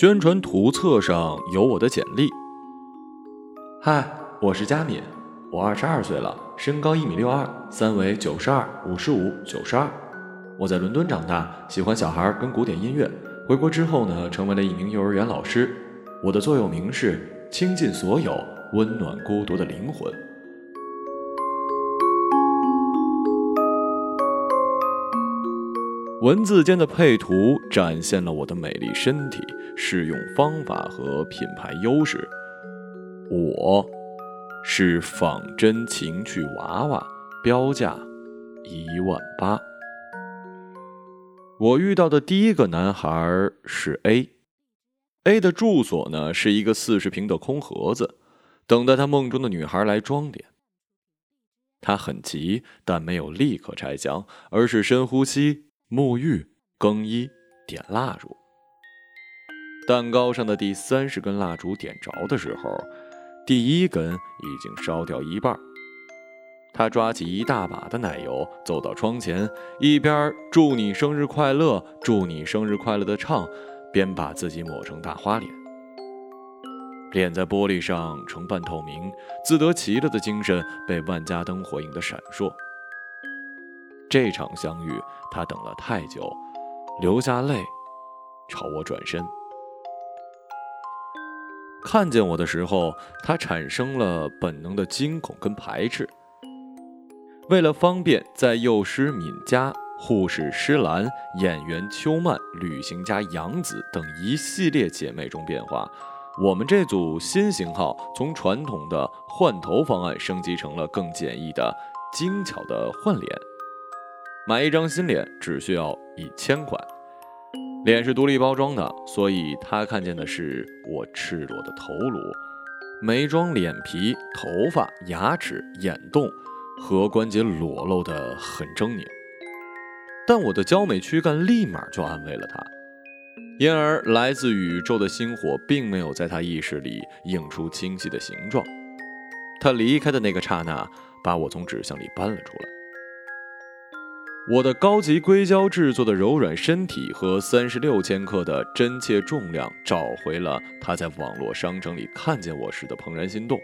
宣传图册上有我的简历。嗨，我是佳敏，我二十二岁了，身高一米六二，三围九十二、五十五、九十二。我在伦敦长大，喜欢小孩跟古典音乐。回国之后呢，成为了一名幼儿园老师。我的座右铭是：倾尽所有，温暖孤独的灵魂。文字间的配图展现了我的美丽身体、使用方法和品牌优势。我是仿真情趣娃娃，标价一万八。我遇到的第一个男孩是 A，A 的住所呢是一个四十平的空盒子，等待他梦中的女孩来装点。他很急，但没有立刻拆箱，而是深呼吸。沐浴、更衣、点蜡烛。蛋糕上的第三十根蜡烛点着的时候，第一根已经烧掉一半。他抓起一大把的奶油，走到窗前，一边“祝你生日快乐，祝你生日快乐”的唱，边把自己抹成大花脸。脸在玻璃上呈半透明，自得其乐的精神被万家灯火映得闪烁。这场相遇，他等了太久，流下泪，朝我转身。看见我的时候，他产生了本能的惊恐跟排斥。为了方便在幼师敏佳、护士施兰、演员秋曼、旅行家杨子等一系列姐妹中变化，我们这组新型号从传统的换头方案升级成了更简易的、精巧的换脸。买一张新脸只需要一千块，脸是独立包装的，所以他看见的是我赤裸的头颅，每张脸皮、头发、牙齿、眼洞和关节裸露的很狰狞。但我的娇美躯干立马就安慰了他，因而来自宇宙的星火并没有在他意识里映出清晰的形状。他离开的那个刹那，把我从纸箱里搬了出来。我的高级硅胶制作的柔软身体和三十六千克的真切重量，找回了他在网络商城里看见我时的怦然心动。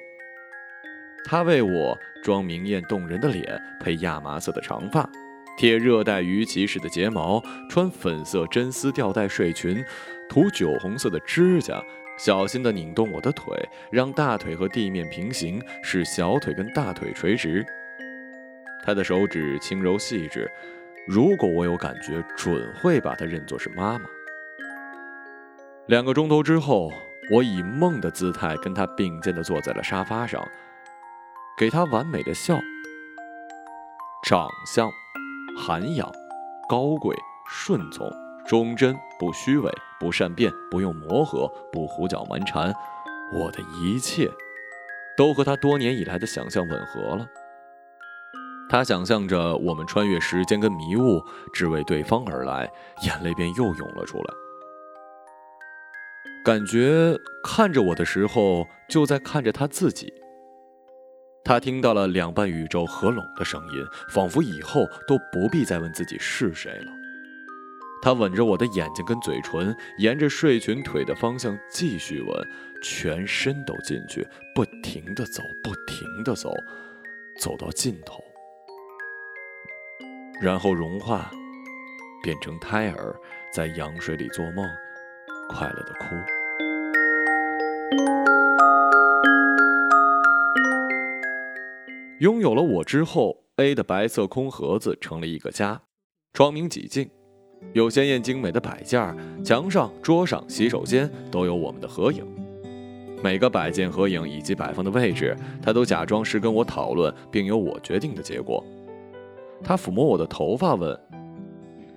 他为我装明艳动人的脸，配亚麻色的长发，贴热带鱼鳍式的睫毛，穿粉色真丝吊带睡裙，涂酒红色的指甲，小心地拧动我的腿，让大腿和地面平行，使小腿跟大腿垂直。他的手指轻柔细致，如果我有感觉，准会把他认作是妈妈。两个钟头之后，我以梦的姿态跟他并肩地坐在了沙发上，给他完美的笑。长相，涵养，高贵，顺从，忠贞，不虚伪，不善变，不用磨合，不胡搅蛮缠，我的一切，都和他多年以来的想象吻合了。他想象着我们穿越时间跟迷雾，只为对方而来，眼泪便又涌了出来。感觉看着我的时候，就在看着他自己。他听到了两半宇宙合拢的声音，仿佛以后都不必再问自己是谁了。他吻着我的眼睛跟嘴唇，沿着睡裙腿的方向继续吻，全身都进去，不停的走，不停的走，走到尽头。然后融化，变成胎儿，在羊水里做梦，快乐的哭。拥有了我之后，A 的白色空盒子成了一个家，窗明几净，有鲜艳精美的摆件，墙上、桌上、洗手间都有我们的合影。每个摆件、合影以及摆放的位置，他都假装是跟我讨论，并由我决定的结果。他抚摸我的头发，问：“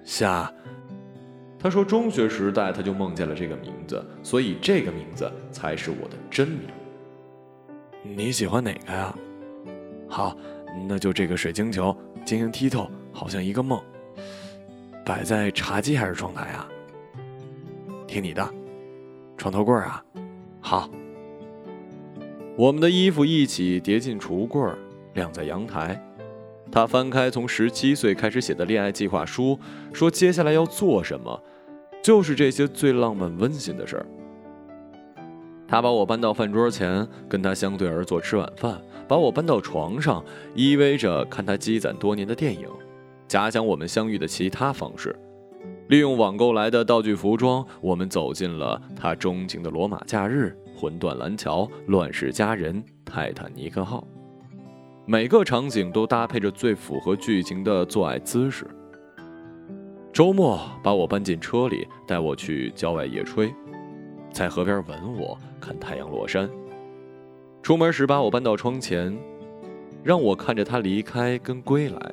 夏。”他说：“中学时代他就梦见了这个名字，所以这个名字才是我的真名。”你喜欢哪个呀？好，那就这个水晶球，晶莹剔透，好像一个梦。摆在茶几还是窗台啊？听你的，床头柜啊。好，我们的衣服一起叠进橱柜，晾在阳台。他翻开从十七岁开始写的恋爱计划书，说接下来要做什么，就是这些最浪漫温馨的事儿。他把我搬到饭桌前，跟他相对而坐吃晚饭，把我搬到床上，依偎着看他积攒多年的电影，假想我们相遇的其他方式。利用网购来的道具服装，我们走进了他钟情的罗马假日、魂断蓝桥、乱世佳人、泰坦尼克号。每个场景都搭配着最符合剧情的做爱姿势。周末把我搬进车里，带我去郊外野炊，在河边吻我，看太阳落山。出门时把我搬到窗前，让我看着他离开跟归来。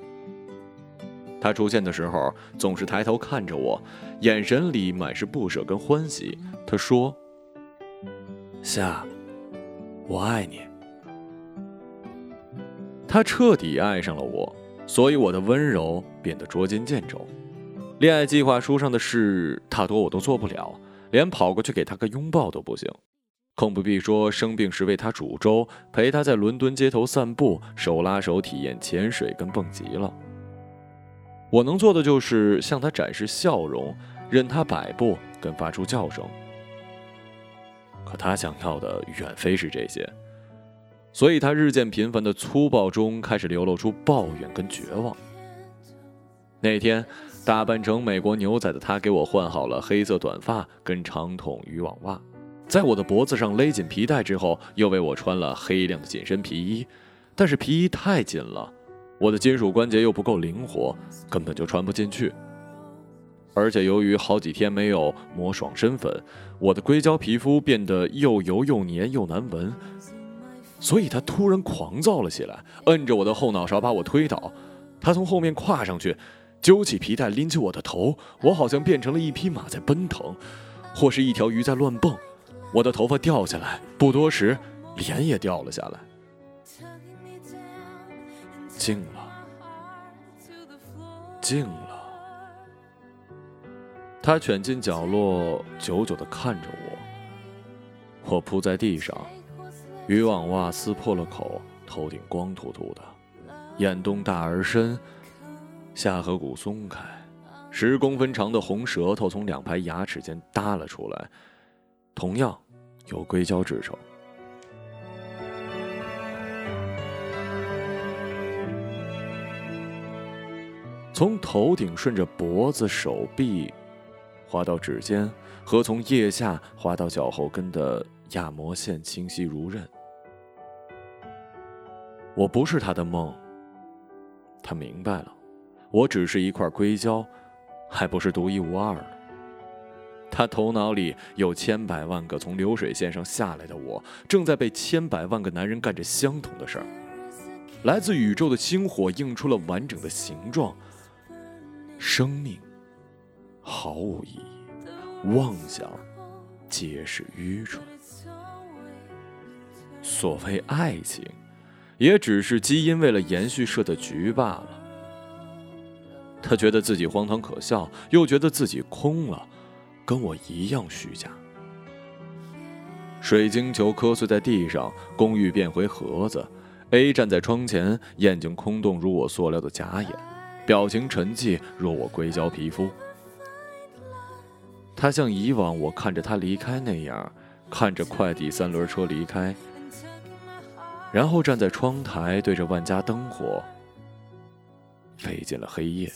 他出现的时候，总是抬头看着我，眼神里满是不舍跟欢喜。他说：“夏，我爱你。”他彻底爱上了我，所以我的温柔变得捉襟见肘。恋爱计划书上的事，大多我都做不了，连跑过去给他个拥抱都不行，更不必说生病时为他煮粥，陪他在伦敦街头散步，手拉手体验潜水跟蹦极了。我能做的就是向他展示笑容，任他摆布跟发出叫声。可他想要的远非是这些。所以，他日渐频繁的粗暴中开始流露出抱怨跟绝望。那天，打扮成美国牛仔的他给我换好了黑色短发跟长筒渔网袜，在我的脖子上勒紧皮带之后，又为我穿了黑亮的紧身皮衣。但是皮衣太紧了，我的金属关节又不够灵活，根本就穿不进去。而且由于好几天没有抹爽身粉，我的硅胶皮肤变得又油又黏又难闻。所以他突然狂躁了起来，摁着我的后脑勺把我推倒。他从后面跨上去，揪起皮带拎起我的头，我好像变成了一匹马在奔腾，或是一条鱼在乱蹦。我的头发掉下来，不多时，脸也掉了下来。静了，静了。他蜷进角落，久久地看着我。我扑在地上。渔网袜撕破了口，头顶光秃秃的，眼洞大而深，下颌骨松开，十公分长的红舌头从两排牙齿间耷了出来，同样由硅胶制成。从头顶顺着脖子、手臂，滑到指尖，和从腋下滑到脚后跟的压膜线清晰如刃。我不是他的梦。他明白了，我只是一块硅胶，还不是独一无二的。他头脑里有千百万个从流水线上下来的我，正在被千百万个男人干着相同的事儿。来自宇宙的星火映出了完整的形状。生命毫无意义，妄想皆是愚蠢。所谓爱情。也只是基因为了延续设的局罢了。他觉得自己荒唐可笑，又觉得自己空了，跟我一样虚假。水晶球磕碎在地上，公寓变回盒子。A 站在窗前，眼睛空洞如我塑料的假眼，表情沉寂若我硅胶皮肤。他像以往我看着他离开那样，看着快递三轮车离开。然后站在窗台，对着万家灯火，飞进了黑夜。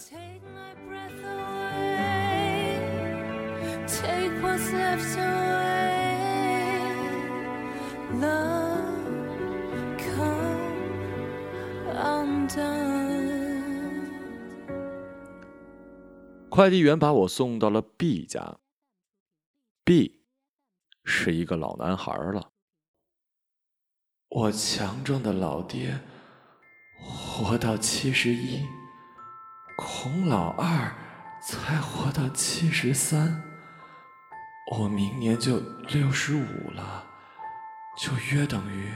快递员把我送到了 B 家。B 是一个老男孩了。我强壮的老爹活到七十一，孔老二才活到七十三，我明年就六十五了，就约等于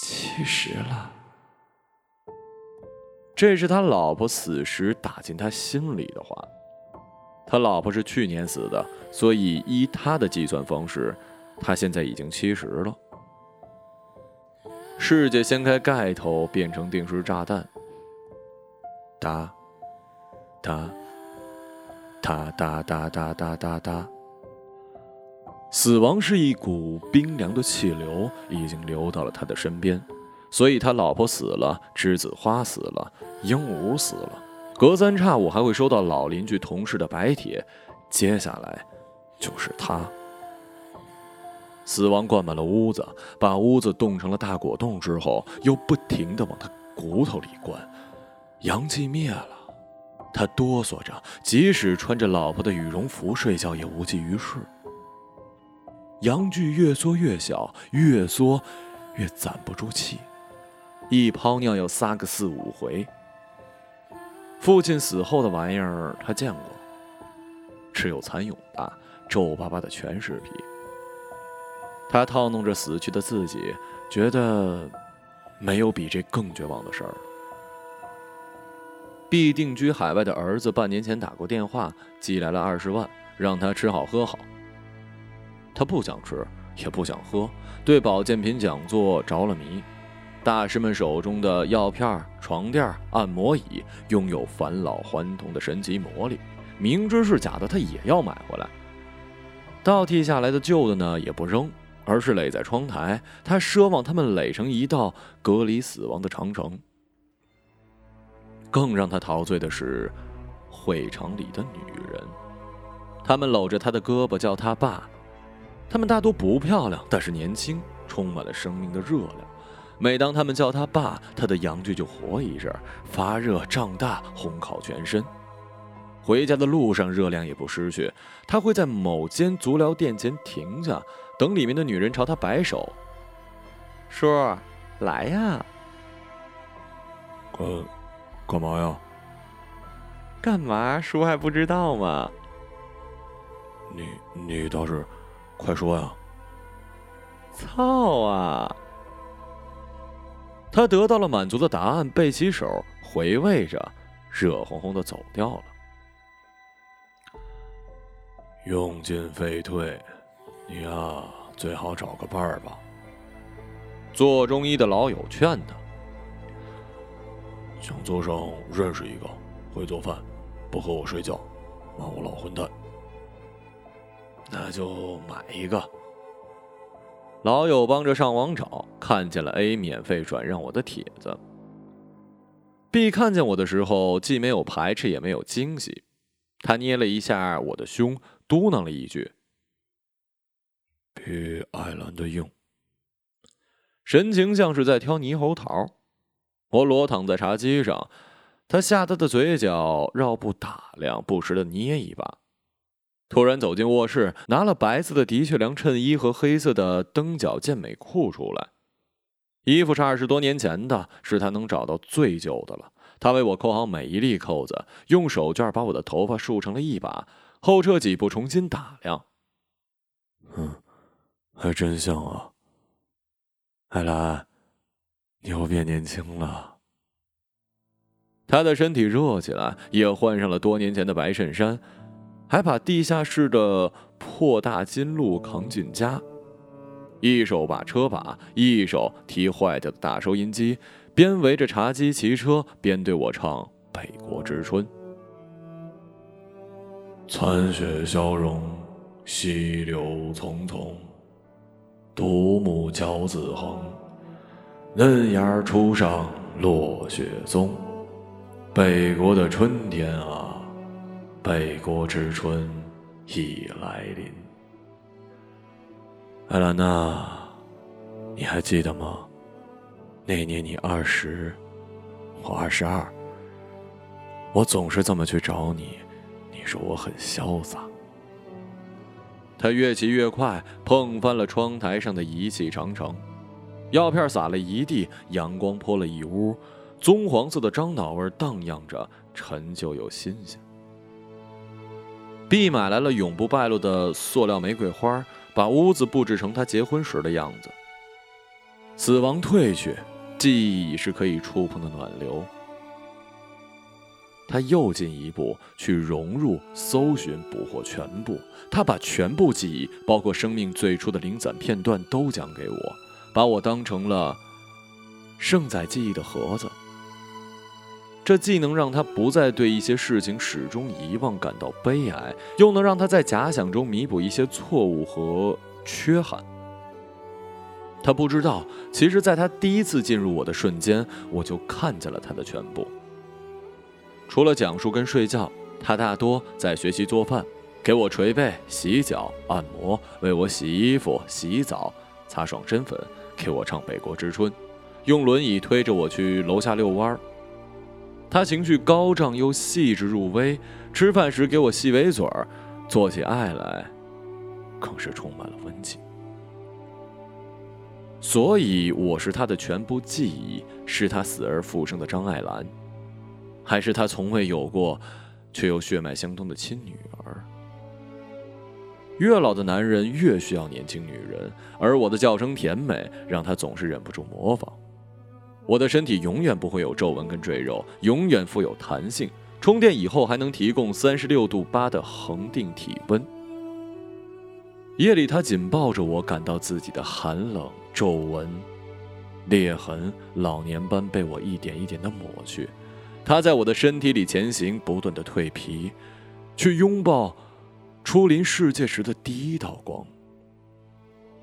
七十了。这是他老婆死时打进他心里的话。他老婆是去年死的，所以依他的计算方式，他现在已经七十了。世界掀开盖头，变成定时炸弹。哒，哒，哒哒哒哒哒哒哒。死亡是一股冰凉的气流，已经流到了他的身边，所以他老婆死了，栀子花死了，鹦鹉死了，隔三差五还会收到老邻居同事的白帖，接下来就是他。死亡灌满了屋子，把屋子冻成了大果冻之后，又不停地往他骨头里灌，阳气灭了，他哆嗦着，即使穿着老婆的羽绒服睡觉也无济于事。阳具越缩越小，越缩越攒不住气，一泡尿要撒个四五回。父亲死后的玩意儿他见过，只有蚕蛹大，皱巴巴的全是皮。他套弄着死去的自己，觉得没有比这更绝望的事儿了。必定居海外的儿子半年前打过电话，寄来了二十万，让他吃好喝好。他不想吃，也不想喝，对保健品讲座着了迷。大师们手中的药片、床垫、按摩椅，拥有返老还童的神奇魔力。明知是假的，他也要买回来。倒替下来的旧的呢，也不扔，而是垒在窗台。他奢望他们垒成一道隔离死亡的长城。更让他陶醉的是，会场里的女人，他们搂着他的胳膊，叫他爸。他们大多不漂亮，但是年轻，充满了生命的热量。每当他们叫他爸，他的阳具就活一阵，发热胀大，烘烤全身。回家的路上，热量也不失去。他会在某间足疗店前停下，等里面的女人朝他摆手：“叔，来呀。”“干，干嘛呀？”“干嘛？叔还不知道吗？”“你，你倒是。”快说呀！操啊！他得到了满足的答案，背起手，回味着，热烘烘的走掉了。用进废退，你呀最好找个伴儿吧。做中医的老友劝他：想做上认识一个会做饭，不和我睡觉，骂我老混蛋。那就买一个。老友帮着上网找，看见了 A 免费转让我的帖子。B 看见我的时候，既没有排斥，也没有惊喜，他捏了一下我的胸，嘟囔了一句：“与艾兰的硬。”神情像是在挑猕猴桃。我裸躺在茶几上，他吓得的嘴角绕步打量，不时的捏一把。突然走进卧室，拿了白色的的确良衬衣和黑色的蹬脚健美裤出来。衣服是二十多年前的，是他能找到最旧的了。他为我扣好每一粒扣子，用手绢把我的头发束成了一把，后撤几步重新打量。嗯，还真像啊。艾兰，你又变年轻了。他的身体热起来，也换上了多年前的白衬衫。还把地下室的破大金鹿扛进家，一手把车把，一手提坏掉的大收音机，边围着茶几骑车，边对我唱《北国之春》。残雪消融，溪流匆匆，独木桥自横，嫩芽初上落雪松。北国的春天啊！北国之春已来临，艾兰娜，你还记得吗？那年你二十，我二十二。我总是这么去找你，你说我很潇洒。他越骑越快，碰翻了窗台上的仪器长城，药片洒了一地，阳光泼了一屋，棕黄色的樟脑味荡漾着，陈旧又新鲜。B 买来了永不败落的塑料玫瑰花，把屋子布置成他结婚时的样子。死亡褪去，记忆已是可以触碰的暖流。他又进一步去融入、搜寻、捕获全部。他把全部记忆，包括生命最初的零散片段，都讲给我，把我当成了盛载记忆的盒子。这既能让他不再对一些事情始终遗忘感到悲哀，又能让他在假想中弥补一些错误和缺憾。他不知道，其实，在他第一次进入我的瞬间，我就看见了他的全部。除了讲述跟睡觉，他大多在学习做饭，给我捶背、洗脚、按摩，为我洗衣服、洗澡、擦爽身粉，给我唱《北国之春》，用轮椅推着我去楼下遛弯儿。他情绪高涨又细致入微，吃饭时给我细围嘴儿，做起爱来更是充满了温情。所以，我是他的全部记忆，是他死而复生的张爱兰，还是他从未有过却又血脉相通的亲女儿？越老的男人越需要年轻女人，而我的叫声甜美，让他总是忍不住模仿。我的身体永远不会有皱纹跟赘肉，永远富有弹性。充电以后还能提供三十六度八的恒定体温。夜里，他紧抱着我，感到自己的寒冷、皱纹、裂痕，老年斑被我一点一点的抹去。他在我的身体里前行，不断的蜕皮，去拥抱初临世界时的第一道光。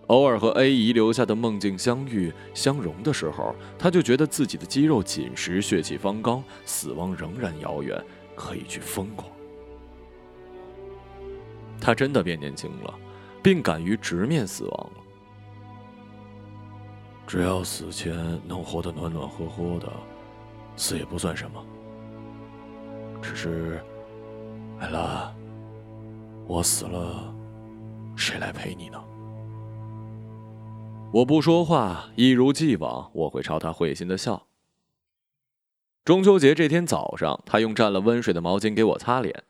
偶尔和 A 姨留下的梦境相遇相融的时候，他就觉得自己的肌肉紧实，血气方刚，死亡仍然遥远，可以去疯狂。他真的变年轻了，并敢于直面死亡了。只要死前能活得暖暖和和的，死也不算什么。只是，艾拉，我死了，谁来陪你呢？我不说话，一如既往，我会朝他会心的笑。中秋节这天早上，他用蘸了温水的毛巾给我擦脸。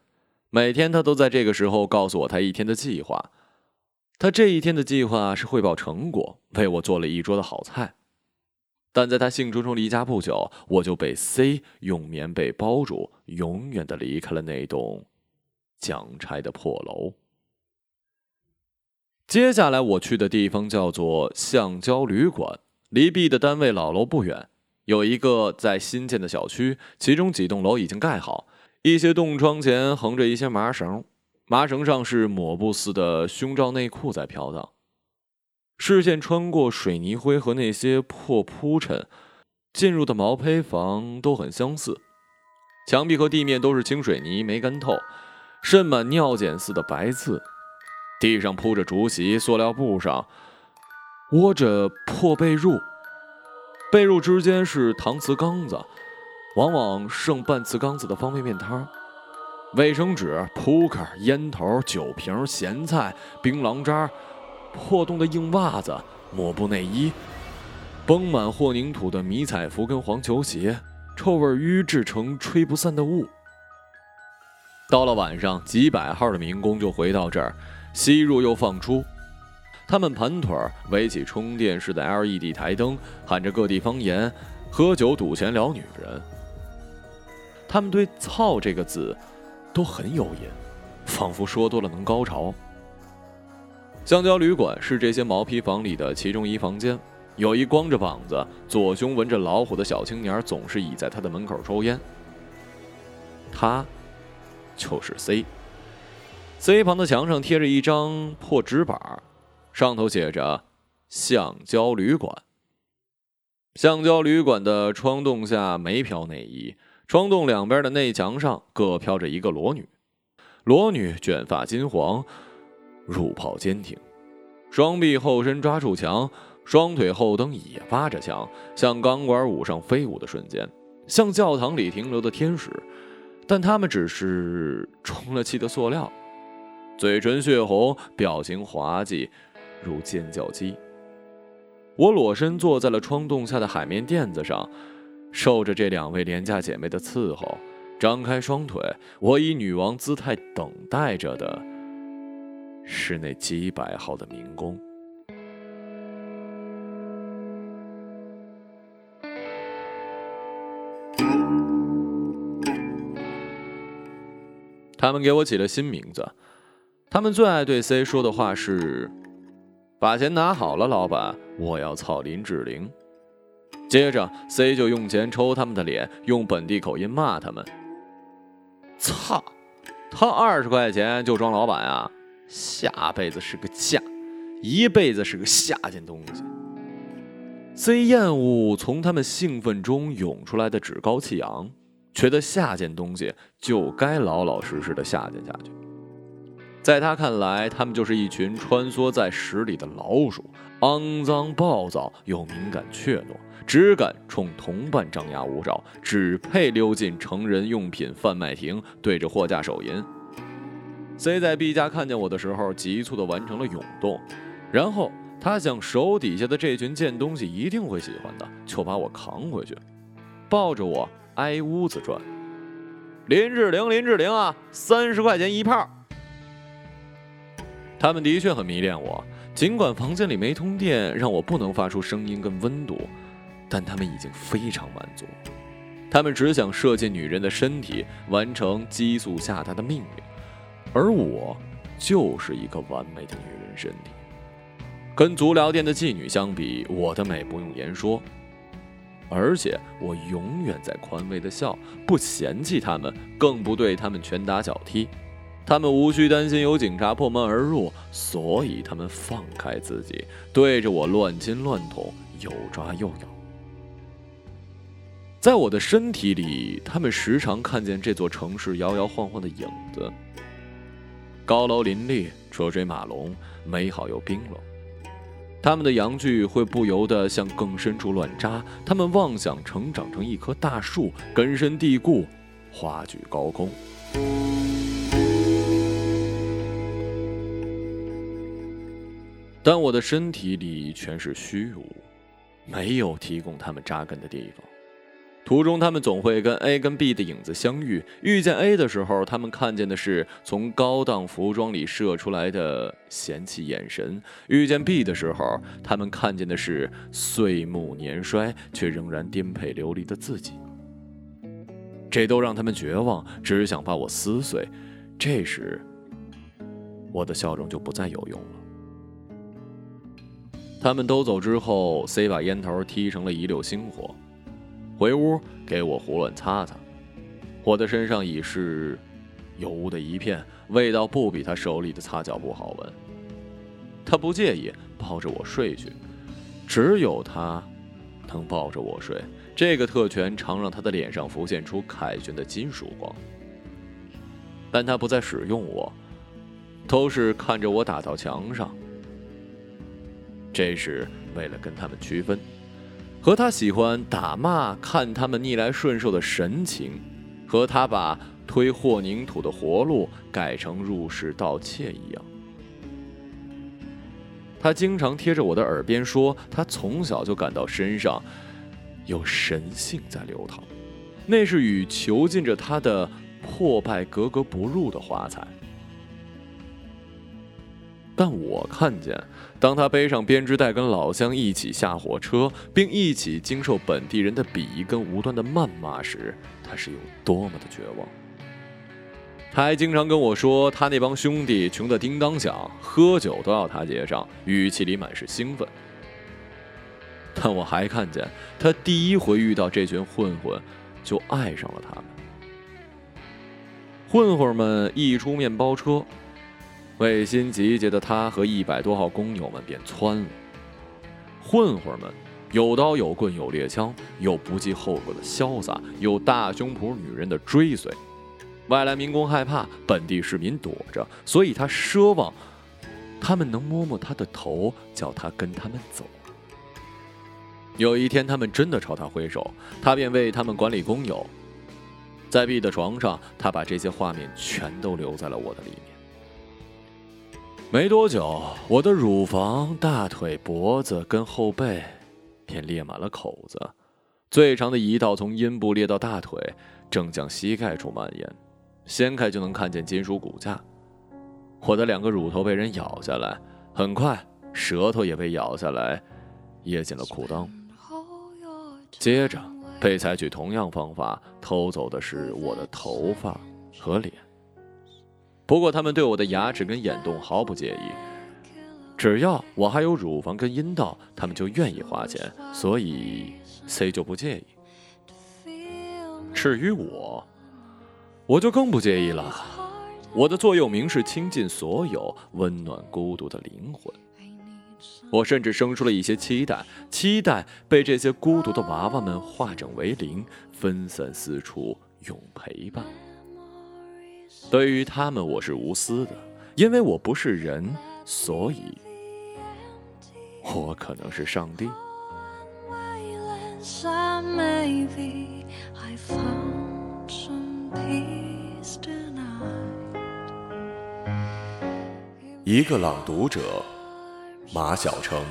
每天他都在这个时候告诉我他一天的计划。他这一天的计划是汇报成果，为我做了一桌的好菜。但在他兴冲冲离家不久，我就被 C 用棉被包住，永远的离开了那栋将拆的破楼。接下来我去的地方叫做橡胶旅馆，离 B 的单位老楼不远，有一个在新建的小区，其中几栋楼已经盖好，一些洞窗前横着一些麻绳，麻绳上是抹布似的胸罩内裤在飘荡。视线穿过水泥灰和那些破铺陈，进入的毛坯房都很相似，墙壁和地面都是清水泥，没干透，渗满尿碱似的白渍。地上铺着竹席，塑料布上窝着破被褥，被褥之间是搪瓷缸子，往往剩半瓷缸子的方便面汤，卫生纸、扑克、烟头、酒瓶、咸菜、槟榔渣，破洞的硬袜子、抹布内衣，绷满混凝土的迷彩服跟黄球鞋，臭味淤制成吹不散的雾。到了晚上，几百号的民工就回到这儿。吸入又放出，他们盘腿儿围起充电式的 LED 台灯，喊着各地方言，喝酒赌钱聊女人。他们对“操”这个字都很有瘾，仿佛说多了能高潮。橡胶旅馆是这些毛坯房里的其中一房间，有一光着膀子、左胸纹着老虎的小青年，总是倚在他的门口抽烟。他就是 C。C 旁的墙上贴着一张破纸板，上头写着“橡胶旅馆”。橡胶旅馆的窗洞下没飘内衣，窗洞两边的内墙上各飘着一个裸女。裸女卷发金黄，入泡坚挺，双臂后伸抓住墙，双腿后蹬也扒着墙，像钢管舞上飞舞的瞬间，像教堂里停留的天使，但他们只是充了气的塑料。嘴唇血红，表情滑稽，如尖叫鸡。我裸身坐在了窗洞下的海绵垫子上，受着这两位廉价姐妹的伺候，张开双腿，我以女王姿态等待着的，是那几百号的民工。他们给我起了新名字。他们最爱对 C 说的话是：“把钱拿好了，老板，我要操林志玲。”接着，C 就用钱抽他们的脸，用本地口音骂他们：“操，他二十块钱就装老板啊！下辈子是个下，一辈子是个下贱东西。”C 厌恶从他们兴奋中涌出来的趾高气扬，觉得下贱东西就该老老实实的下贱下去。在他看来，他们就是一群穿梭在屎里的老鼠，肮脏、暴躁又敏感怯懦。只敢冲同伴张牙舞爪，只配溜进成人用品贩卖亭，对着货架手淫。C 在 B 家看见我的时候，急促地完成了涌动，然后他想手底下的这群贱东西一定会喜欢的，就把我扛回去，抱着我挨屋子转。林志玲，林志玲啊，三十块钱一炮。他们的确很迷恋我，尽管房间里没通电，让我不能发出声音跟温度。但他们已经非常满足，他们只想射进女人的身体，完成激素下达的命令，而我就是一个完美的女人身体。跟足疗店的妓女相比，我的美不用言说，而且我永远在宽慰的笑，不嫌弃他们，更不对他们拳打脚踢。他们无需担心有警察破门而入，所以他们放开自己，对着我乱亲乱捅，又抓又咬。在我的身体里，他们时常看见这座城市摇摇晃晃的影子。高楼林立，车水马龙，美好又冰冷。他们的阳具会不由得向更深处乱扎，他们妄想成长成一棵大树，根深蒂固，花举高空。但我的身体里全是虚无，没有提供他们扎根的地方。途中，他们总会跟 A 跟 B 的影子相遇。遇见 A 的时候，他们看见的是从高档服装里射出来的嫌弃眼神；遇见 B 的时候，他们看见的是岁暮年衰却仍然颠沛流离的自己。这都让他们绝望，只想把我撕碎。这时，我的笑容就不再有用了。他们都走之后，C 把烟头踢成了一溜星火。回屋给我胡乱擦擦，我的身上已是油污的一片，味道不比他手里的擦脚布好闻。他不介意抱着我睡去，只有他能抱着我睡，这个特权常让他的脸上浮现出凯旋的金属光。但他不再使用我，都是看着我打到墙上。这是为了跟他们区分。和他喜欢打骂、看他们逆来顺受的神情，和他把推和凝土的活路改成入室盗窃一样。他经常贴着我的耳边说，他从小就感到身上有神性在流淌，那是与囚禁着他的破败格格不入的华彩。但我看见，当他背上编织袋跟老乡一起下火车，并一起经受本地人的鄙夷跟无端的谩骂时，他是有多么的绝望。他还经常跟我说，他那帮兄弟穷得叮当响，喝酒都要他结账，语气里满是兴奋。但我还看见，他第一回遇到这群混混，就爱上了他们。混混们一出面包车。为新集结的他和一百多号工友们便窜了。混混们有刀有棍有猎枪，有不计后果的潇洒，有大胸脯女人的追随。外来民工害怕，本地市民躲着，所以他奢望他们能摸摸他的头，叫他跟他们走。有一天，他们真的朝他挥手，他便为他们管理工友。在 B 的床上，他把这些画面全都留在了我的里面。没多久，我的乳房、大腿、脖子跟后背便裂满了口子，最长的一道从阴部裂到大腿，正向膝盖处蔓延，掀开就能看见金属骨架。我的两个乳头被人咬下来，很快舌头也被咬下来，掖进了裤裆。接着被采取同样方法偷走的是我的头发和脸。不过，他们对我的牙齿跟眼洞毫不介意，只要我还有乳房跟阴道，他们就愿意花钱，所以 C 就不介意。至于我，我就更不介意了。我的座右铭是倾尽所有温暖孤独的灵魂。我甚至生出了一些期待，期待被这些孤独的娃娃们化整为零，分散四处，永陪伴。对于他们，我是无私的，因为我不是人，所以，我可能是上帝。一个朗读者，马晓成。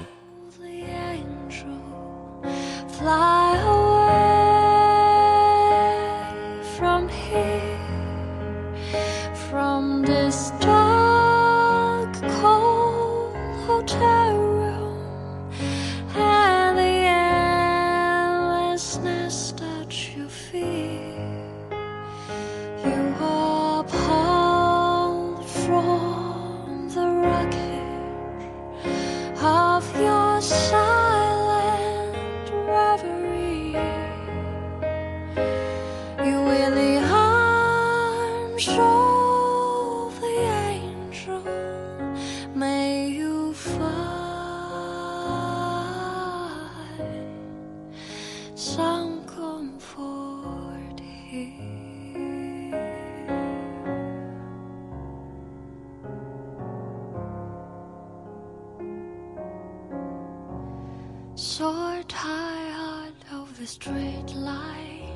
So tired of the straight line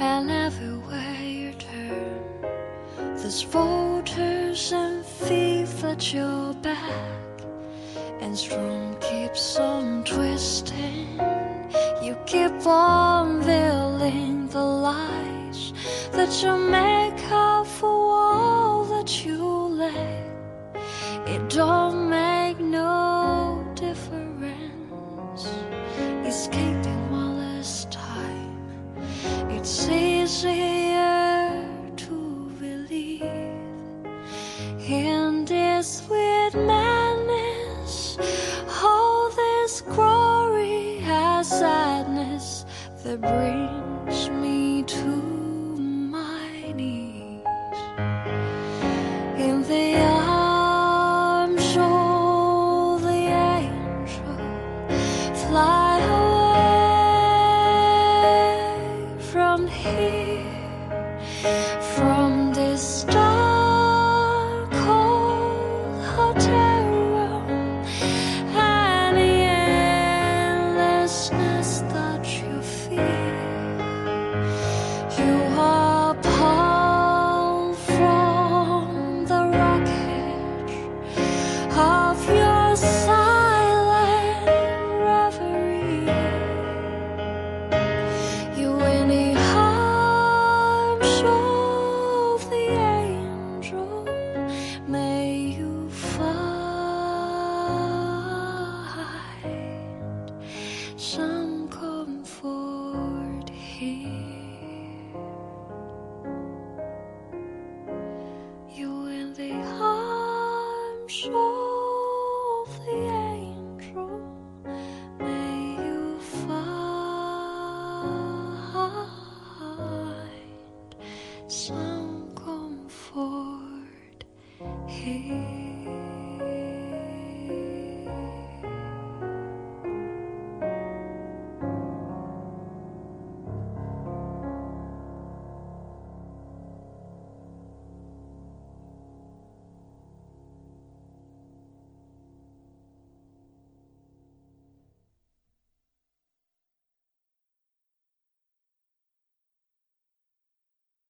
and everywhere you turn. There's voters and thief at your back and strong keeps on twisting. You keep on veiling the lies that you make sadness that brings me to